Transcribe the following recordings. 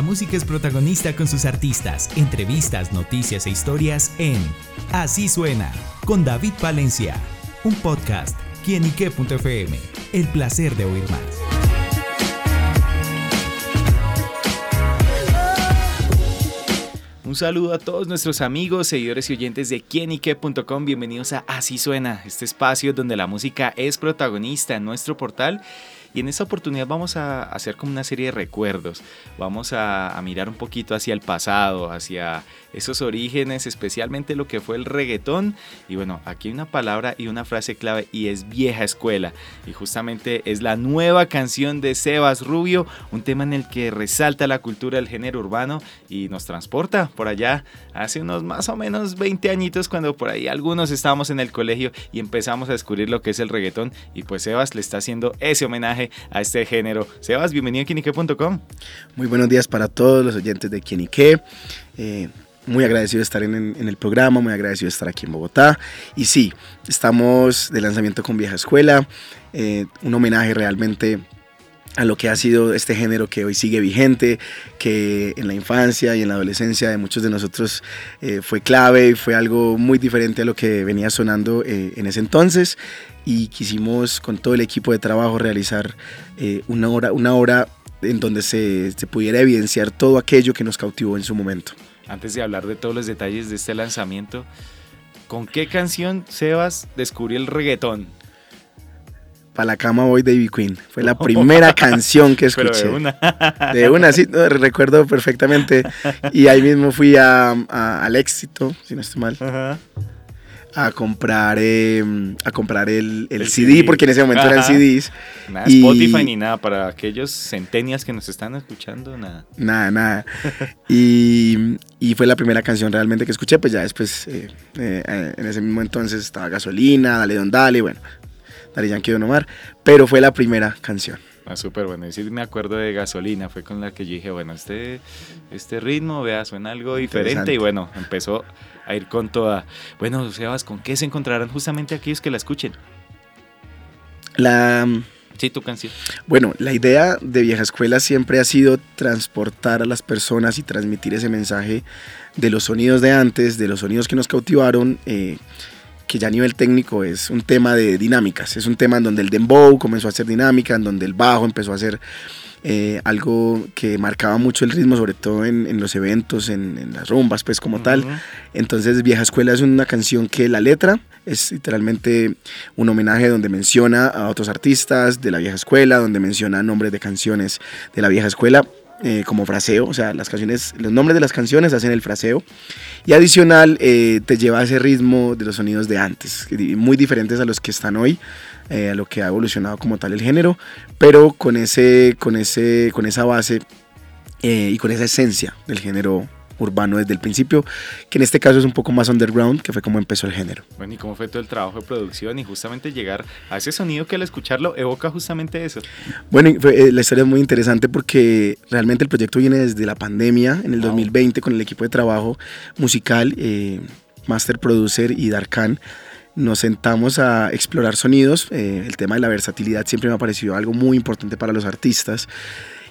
La música es protagonista con sus artistas, entrevistas, noticias e historias en Así Suena, con David Valencia, un podcast, quienique.fm, el placer de oír más. Un saludo a todos nuestros amigos, seguidores y oyentes de quienique.com. Bienvenidos a Así Suena, este espacio donde la música es protagonista en nuestro portal y en esta oportunidad vamos a hacer como una serie de recuerdos. Vamos a, mirar un poquito hacia el pasado, hacia esos orígenes, especialmente lo que fue el reggaetón. Y bueno, aquí hay una palabra y una frase clave y es vieja escuela. Y justamente es la nueva canción de Sebas Rubio, un tema en el que resalta la cultura del género urbano y nos transporta por allá hace unos más o menos 20 añitos cuando por ahí algunos estábamos en el colegio y empezamos a descubrir lo que es el reggaetón. Y pues Sebas le está haciendo ese homenaje a este género. Sebas, bienvenido a Quienique.com. Muy buenos días para todos los oyentes de Quienique. Eh, muy agradecido de estar en, el programa, muy agradecido de estar aquí en Bogotá. Y sí, estamos de lanzamiento con Vieja Escuela, eh, un homenaje realmente a lo que ha sido este género que hoy sigue vigente, que en la infancia y en la adolescencia de muchos de nosotros eh, fue clave y fue algo muy diferente a lo que venía sonando en ese entonces y quisimos con todo el equipo de trabajo realizar eh, una, hora, una hora en donde se, se pudiera evidenciar todo aquello que nos cautivó en su momento. Antes de hablar de todos los detalles de este lanzamiento, ¿con qué canción Sebas descubrió el reggaetón? Para la cama voy David Queen. Fue la primera canción que escuché. de una. de una, sí, recuerdo perfectamente. Y ahí mismo fui a, al éxito, si no estoy mal. Ajá a comprar, em, a comprar el, el, CD, porque en ese momento eran CDs. Nada, Spotify ni nada, para aquellos centenias que nos están escuchando, nada. Nada, nada. y, y, fue la primera canción realmente que escuché, pues ya después, eh, eh, en ese mismo entonces estaba Gasolina, Dale Don Dale, bueno, Dale Yankee Don Omar, pero fue la primera canción. Ah, súper bueno. Y sí me acuerdo de Gasolina, fue con la que yo dije, bueno, este, este ritmo, vea, suena algo diferente. Y bueno, empezó a ir con toda. Bueno, Sebas, ¿con qué se encontrarán justamente aquellos que la escuchen? La... Sí, tu canción. Bueno, la idea de Vieja Escuela siempre ha sido transportar a las personas y transmitir ese mensaje de los sonidos de antes, de los sonidos que nos cautivaron, eh, que ya a nivel técnico es un tema de dinámicas. Es un tema en donde el dembow comenzó a ser dinámica, en donde el bajo empezó a ser eh, algo que marcaba mucho el ritmo, sobre todo en, los eventos, en, las rumbas, pues como tal. Entonces Vieja Escuela es una canción que la letra es literalmente un homenaje donde menciona a otros artistas de la vieja escuela, donde menciona nombres de canciones de la vieja escuela, eh, como fraseo, o sea, las canciones, los nombres de las canciones hacen el fraseo. Y adicional eh, te lleva a ese ritmo de los sonidos de antes, muy diferentes a los que están hoy, eh, a lo que ha evolucionado como tal el género, pero con, ese, con, ese, con esa base y con esa esencia del género urbano desde el principio, que en este caso es un poco más underground, que fue como empezó el género. Bueno, ¿y cómo fue todo el trabajo de producción y justamente llegar a ese sonido que al escucharlo evoca justamente eso? Bueno, eh, la historia es muy interesante porque realmente el proyecto viene desde la pandemia, en el 2020, con el equipo de trabajo musical, eh, Master Producer y Darkan nos sentamos a explorar sonidos. Eh, el tema de la versatilidad siempre me ha parecido algo muy importante para los artistas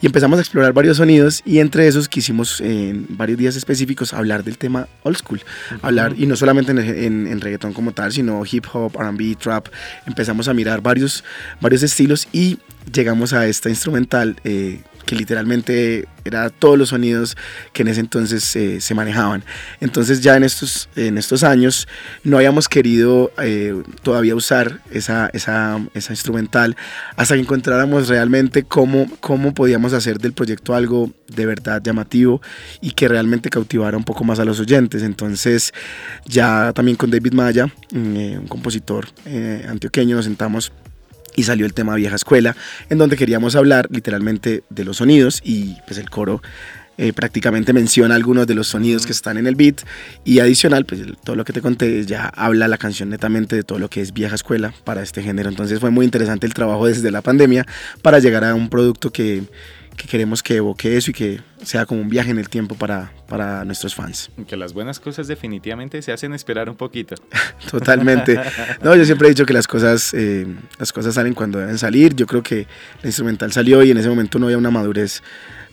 y empezamos a explorar varios sonidos y entre esos quisimos en varios días específicos hablar del tema old school, hablar y no solamente en, en, reggaetón como tal, sino hip hop, R&B, trap, empezamos a mirar varios, varios estilos y llegamos a esta instrumental eh, que literalmente era todos los sonidos que en ese entonces eh, se manejaban. Entonces ya en estos, en estos años no habíamos querido eh, todavía usar esa, esa, esa, instrumental hasta que encontráramos realmente cómo, cómo podíamos hacer del proyecto algo de verdad llamativo y que realmente cautivara un poco más a los oyentes. Entonces ya también con David Maya, mm, un compositor antioqueño, nos sentamos y salió el tema Vieja Escuela, en donde queríamos hablar literalmente de los sonidos y pues el coro eh, prácticamente menciona algunos de los sonidos que están en el beat y adicional, pues todo lo que te conté ya habla la canción netamente de todo lo que es vieja escuela para este género. Entonces fue muy interesante el trabajo desde la pandemia para llegar a un producto que, que queremos que evoque eso y que sea como un viaje en el tiempo para, para nuestros fans. Que las buenas cosas definitivamente se hacen esperar un poquito. Totalmente. No, yo siempre he dicho que las cosas, eh, las cosas salen cuando deben salir. Yo creo que la instrumental salió y en ese momento no había una madurez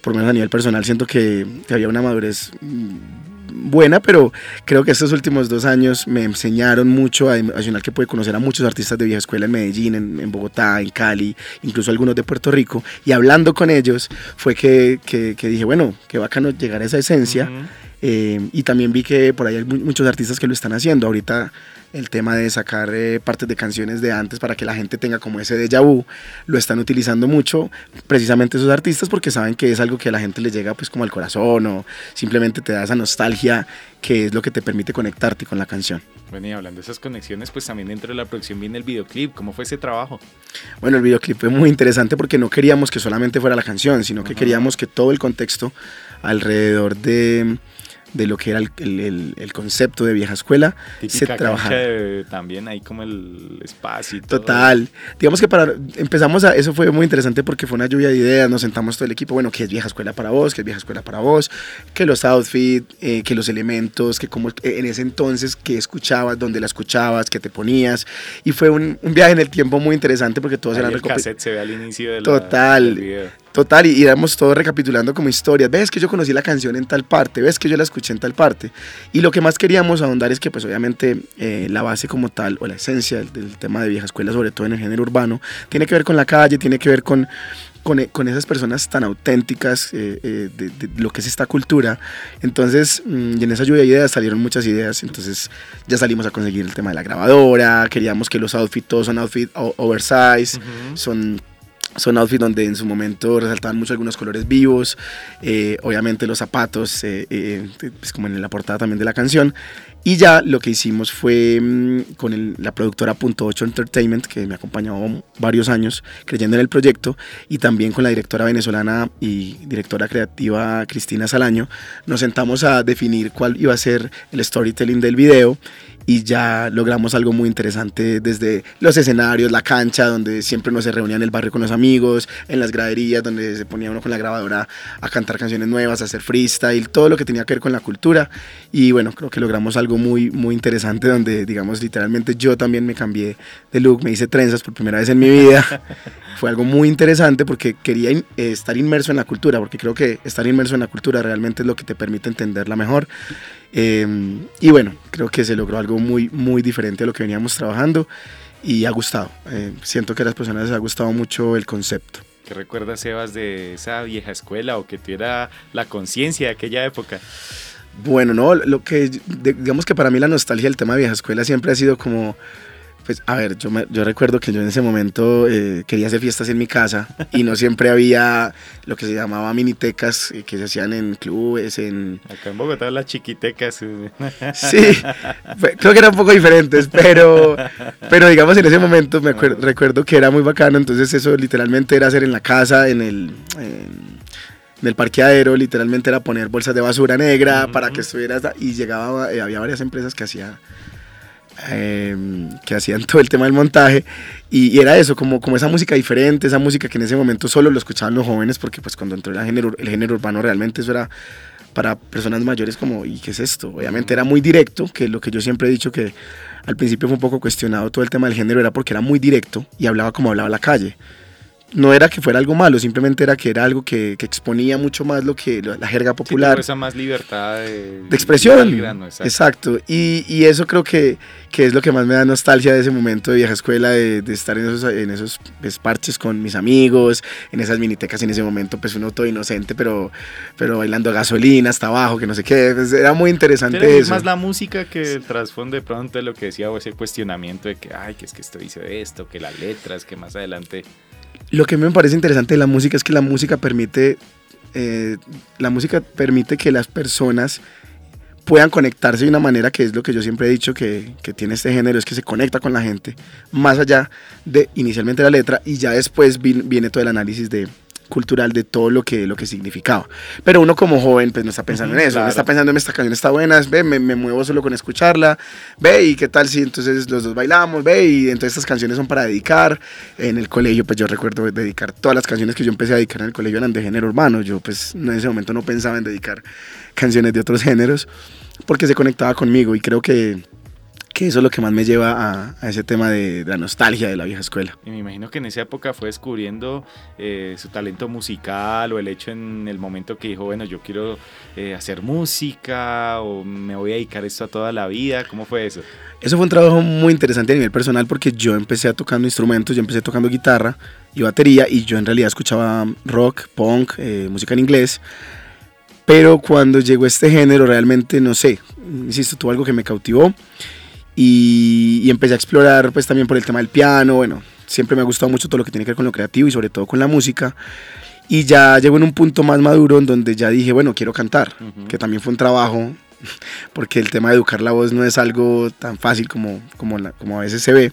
por lo menos a nivel personal, siento que, había una madurez mm, buena, pero creo que estos últimos dos años me enseñaron mucho, adicional que pude conocer a muchos artistas de vieja escuela en Medellín, en, Bogotá, en Cali, incluso algunos de Puerto Rico, y hablando con ellos fue que, que, dije, bueno, qué bacano llegar a esa esencia. Eh, y también vi que por ahí hay muchos artistas que lo están haciendo. Ahorita el tema de sacar eh, partes de canciones de antes para que la gente tenga como ese déjà vu, lo están utilizando mucho precisamente esos artistas porque saben que es algo que a la gente le llega pues como al corazón o simplemente te da esa nostalgia que es lo que te permite conectarte con la canción. Bueno, y hablando de esas conexiones, pues también dentro de la producción viene el videoclip. ¿Cómo fue ese trabajo? Bueno, el videoclip fue muy interesante porque no queríamos que solamente fuera la canción, sino que queríamos que todo el contexto alrededor de de lo que era el, el, concepto de vieja escuela se trabajaba también ahí como el espacio y todo. total. Digamos que para empezamos a eso fue muy interesante porque fue una lluvia de ideas nos sentamos todo el equipo bueno qué es vieja escuela para vos qué es vieja escuela para vos que los outfits eh, que los elementos que como en ese entonces que escuchabas dónde la escuchabas qué te ponías. Y fue un, un viaje en el tiempo muy interesante porque todos eran el cassette se ve al inicio del total Total, y íbamos todos recapitulando como historias. Ves que yo conocí la canción en tal parte, ves que yo la escuché en tal parte. Y lo que más queríamos ahondar es que, pues obviamente, eh, la base como tal, o la esencia del, tema de vieja escuela, sobre todo en el género urbano, tiene que ver con la calle, tiene que ver con, con, eh, esas personas tan auténticas eh, de, lo que es esta cultura. Entonces, mm, y en esa lluvia de ideas salieron muchas ideas. Entonces, ya salimos a conseguir el tema de la grabadora. Queríamos que los outfits, todos son outfits oversize, son son outfits donde en su momento resaltaban mucho algunos colores vivos, eh, obviamente los zapatos, eh, eh, pues como en la portada también de la canción. Y ya lo que hicimos fue mm, con la productora Punto 8 Entertainment, que me acompañó varios años creyendo en el proyecto, y también con la directora venezolana y directora creativa Cristina Salaño, nos sentamos a definir cuál iba a ser el storytelling del video y ya logramos algo muy interesante desde los escenarios, la cancha, donde siempre uno se reunía en el barrio con los amigos, en las graderías, donde se ponía uno con la grabadora a cantar canciones nuevas, a hacer freestyle, todo lo que tenía que ver con la cultura. Y bueno, creo que logramos algo muy, muy interesante donde, digamos, literalmente yo también me cambié de look, me hice trenzas por primera vez en mi vida. Fue algo muy interesante porque quería estar inmerso en la cultura, porque creo que estar inmerso en la cultura realmente es lo que te permite entenderla mejor. Em, y bueno, creo que se logró algo muy, muy diferente a lo que veníamos trabajando y ha gustado. Eh, siento que a las personas les ha gustado mucho el concepto. ¿Qué recuerdas, Sebas, de esa vieja escuela o que tuviera la conciencia de aquella época? Bueno, no, lo que digamos que para mí la nostalgia del tema de vieja escuela siempre ha sido como pues a ver, yo, yo recuerdo que yo en ese momento eh, quería hacer fiestas en mi casa y no siempre había lo que se llamaba minitecas eh, que se hacían en clubes, en... Acá en Bogotá las chiquitecas. Sí, creo que eran un poco diferentes, pero, pero digamos en ese momento me recuerdo que era muy bacano, entonces eso literalmente era hacer en la casa, en el... En, el parqueadero, literalmente era poner bolsas de basura negra para que estuviera y llegaba, eh, había varias empresas que hacían Em, que hacían todo el tema del montaje y, era eso, como, como esa música diferente, esa música que en ese momento solo lo escuchaban los jóvenes porque pues cuando entró el género, el género urbano realmente eso era para personas mayores como, ¿y qué es esto? Obviamente era muy directo, que lo que yo siempre he dicho que al principio fue un poco cuestionado todo el tema del género era porque era muy directo y hablaba como hablaba la calle no era que fuera algo malo, simplemente era que era algo que, exponía mucho más lo que la jerga popular. esa más libertad de, expresión. exacto. Y, eso creo que, que, es lo que más me da nostalgia de ese momento de vieja escuela, de, estar en esos, en esos parches con mis amigos, en esas minitecas en ese momento, pues uno todo inocente, pero, pero bailando gasolina hasta abajo, que no sé qué. Pues era muy interesante eso. Es más la música que el trasfondo de pronto de lo que decía o ese cuestionamiento de que, ay, que es que esto dice esto, que las letras, que más adelante lo que me parece interesante de la música es que la música permite, eh, la música permite que las personas puedan conectarse de una manera que es lo que yo siempre he dicho que, que, tiene este género, es que se conecta con la gente, más allá de inicialmente la letra y ya después viene todo el análisis de, cultural de todo lo que, lo que significaba. Pero uno como joven pues no está pensando en eso, no está pensando en esta canción está buena, ve, me, me, muevo solo con escucharla, ve y qué tal si entonces los dos bailamos, ve y entonces estas canciones son para dedicar. En el colegio pues yo recuerdo dedicar todas las canciones que yo empecé a dedicar en el colegio eran de género urbano, yo pues en ese momento no pensaba en dedicar canciones de otros géneros porque se conectaba conmigo y creo que que eso es lo que más me lleva a, ese tema de, la nostalgia de la vieja escuela. Y me imagino que en esa época fue descubriendo eh, su talento musical o el hecho en el momento que dijo, bueno, yo quiero eh, hacer música o me voy a dedicar esto a toda la vida. ¿Cómo fue eso? Eso fue un trabajo muy interesante a nivel personal porque yo empecé a tocando instrumentos, yo empecé tocando guitarra y batería y yo en realidad escuchaba rock, punk, eh, música en inglés. Pero cuando llegó este género realmente, no sé, insisto, tuvo algo que me cautivó y, empecé a explorar pues también por el tema del piano, bueno, siempre me ha gustado mucho todo lo que tiene que ver con lo creativo y sobre todo con la música. Y ya llegó en un punto más maduro en donde ya dije, bueno, quiero cantar, que también fue un trabajo, porque el tema de educar la voz no es algo tan fácil como, como, como a veces se ve.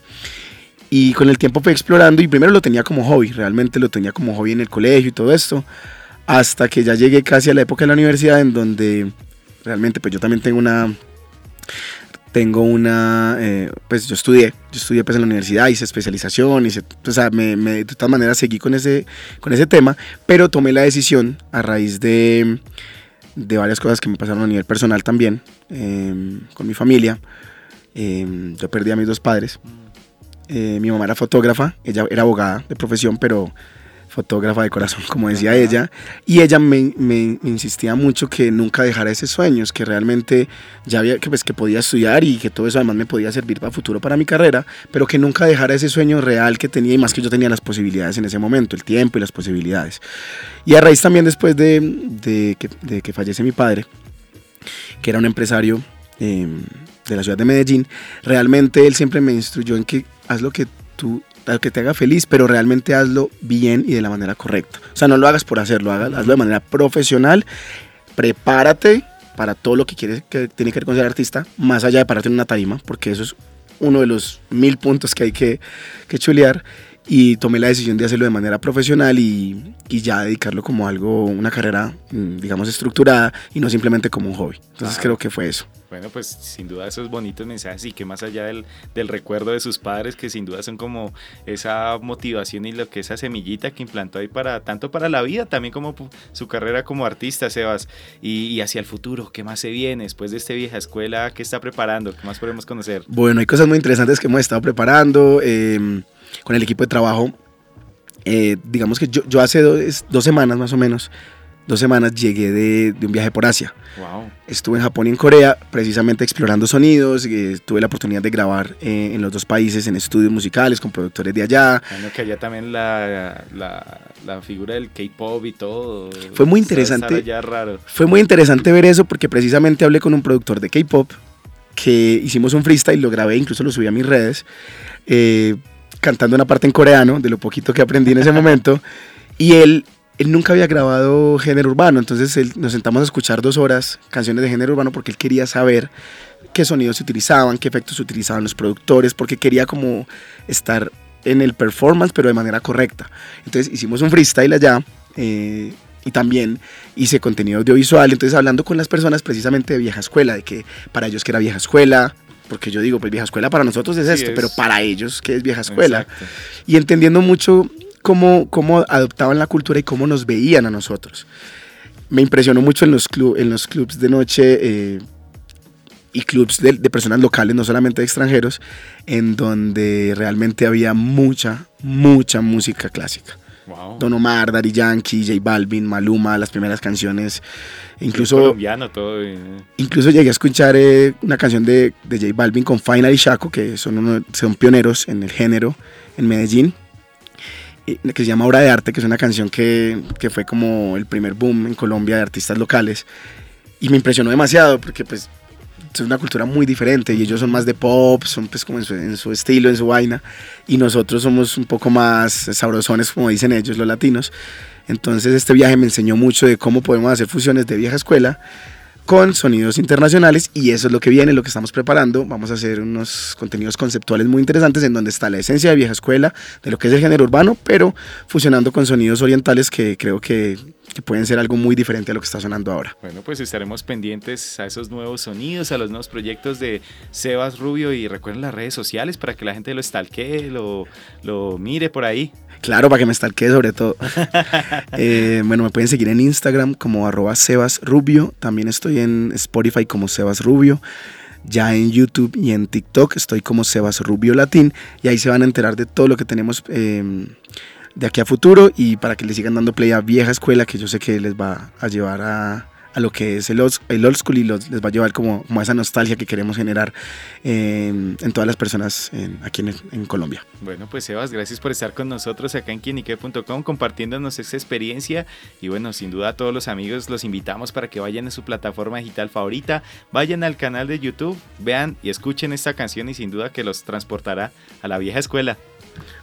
Y con el tiempo fui explorando y primero lo tenía como hobby, realmente lo tenía como hobby en el colegio y todo esto, hasta que ya llegué casi a la época de la universidad en donde realmente pues yo también tengo una tengo una, eh, pues yo estudié, yo estudié pues en la universidad, hice especialización, hice, o sea, me, de todas maneras seguí con ese, con ese tema, pero tomé la decisión a raíz de, de varias cosas que me pasaron a nivel personal también, em, con mi familia. Em, yo perdí a mis dos padres. Eh, mi mamá era fotógrafa, ella era abogada de profesión, pero fotógrafa de corazón, como decía ella, y ella me, me, insistía mucho que nunca dejara esos sueños, que realmente ya había, que, pues, que podía estudiar y que todo eso además me podía servir para futuro, para mi carrera, pero que nunca dejara ese sueño real que tenía y más que yo tenía las posibilidades en ese momento, el tiempo y las posibilidades. Y a raíz también después de, de, que, de que, fallece mi padre, que era un empresario em, de la ciudad de Medellín, realmente él siempre me instruyó en que haz lo que tú que te haga feliz, pero realmente hazlo bien y de la manera correcta. O sea, no lo hagas por hacerlo, hazlo de manera profesional, prepárate para todo lo que quieres que tiene que ver con ser artista, más allá de pararte en una tarima, porque eso es uno de los mil puntos que hay que, que chulear y tomé la decisión de hacerlo de manera profesional y, y, ya dedicarlo como algo, una carrera, mm, digamos, estructurada y no simplemente como un hobby. Entonces creo que fue eso. Bueno, pues sin duda esos bonitos mensajes y que más allá del, del, recuerdo de sus padres, que sin duda son como esa motivación y lo que esa semillita que implantó ahí para tanto para la vida, también como su carrera como artista, Sebas, y, y hacia el futuro, ¿qué más se viene después de esta vieja escuela? ¿Qué está preparando? ¿Qué más podemos conocer? Bueno, hay cosas muy interesantes que hemos estado preparando. Eh, con el equipo de trabajo. Eh, digamos que yo, yo hace dos, dos, semanas más o menos, dos semanas llegué de, de un viaje por Asia. Wow. Estuve en Japón y en Corea precisamente explorando sonidos, eh, tuve la oportunidad de grabar eh, en los dos países en estudios musicales con productores de allá. Bueno, que allá también la, la, la figura del K-pop y todo. Fue muy interesante. raro. Fue muy interesante ver eso porque precisamente hablé con un productor de K-pop que hicimos un freestyle, lo grabé, incluso lo subí a mis redes. Eh, cantando una parte en coreano, de lo poquito que aprendí en ese momento, y él, él nunca había grabado género urbano, entonces nos sentamos a escuchar dos horas canciones de género urbano porque él quería saber qué sonidos se utilizaban, qué efectos utilizaban los productores, porque quería como estar en el performance, pero de manera correcta. Entonces hicimos un freestyle allá. Eh, y también hice contenido audiovisual, entonces hablando con las personas precisamente de vieja escuela, de que para ellos que era vieja escuela, porque yo digo, pues vieja escuela para nosotros es esto, pero para ellos, ¿qué es vieja escuela? Y entendiendo mucho cómo, cómo adoptaban la cultura y cómo nos veían a nosotros. Me impresionó mucho en los, club, en los clubs de noche eh, y clubs de, personas locales, no solamente de extranjeros, en donde realmente había mucha, mucha música clásica. Don Omar, Daddy Yankee, J Balvin, Maluma, las primeras canciones. Incluso, colombiano todo. Incluso llegué a escuchar eh, una canción de, de, J Balvin con Final y Shaco, que son, son pioneros en el género en Medellín, que se llama Obra de Arte, que es una canción que, que fue como el primer boom en Colombia de artistas locales. Y me impresionó demasiado porque pues es una cultura muy diferente y ellos son más de pop, son pues como en su, en su, estilo, en su vaina, y nosotros somos un poco más sabrosones, como dicen ellos, los latinos. Entonces este viaje me enseñó mucho de cómo podemos hacer fusiones de vieja escuela con sonidos internacionales y eso es lo que viene, lo que estamos preparando. Vamos a hacer unos contenidos conceptuales muy interesantes en donde está la esencia de vieja escuela, de lo que es el género urbano, pero fusionando con sonidos orientales que creo que pueden ser algo muy diferente a lo que está sonando ahora. Bueno, pues estaremos pendientes a esos nuevos sonidos, a los nuevos proyectos de Sebas Rubio y recuerden las redes sociales para que la gente lo stalkee, lo, lo mire por ahí. Claro, para que me stalkee sobre todo. Eh, bueno, me pueden seguir en Instagram como arroba Sebas Rubio, también estoy en Spotify como Sebas Rubio. Ya en YouTube y en TikTok estoy como Sebas Rubio Latín y ahí se van a enterar de todo lo que tenemos em, de aquí a futuro y para que le sigan dando play a vieja escuela que yo sé que les va a llevar a, a lo que es el old, el old school y los, les va a llevar como, como a esa nostalgia que queremos generar en, en todas las personas en, aquí en, en, Colombia. Bueno, pues Sebas, gracias por estar con nosotros acá en quienique.com compartiéndonos esta experiencia y bueno, sin duda a todos los amigos los invitamos para que vayan a su plataforma digital favorita, vayan al canal de YouTube, vean y escuchen esta canción y sin duda que los transportará a la vieja escuela.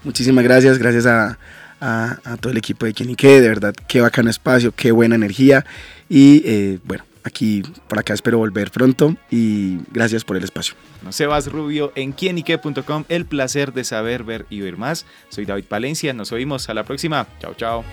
Muchísimas gracias, gracias a, a, todo el equipo de Quienique, de verdad, qué bacano espacio, qué buena energía y eh, bueno, aquí por acá espero volver pronto y gracias por el espacio. No Sebas Rubio en quienique.com, el placer de saber, ver y oír más. Soy David Palencia, nos oímos a la próxima. Chao, chao.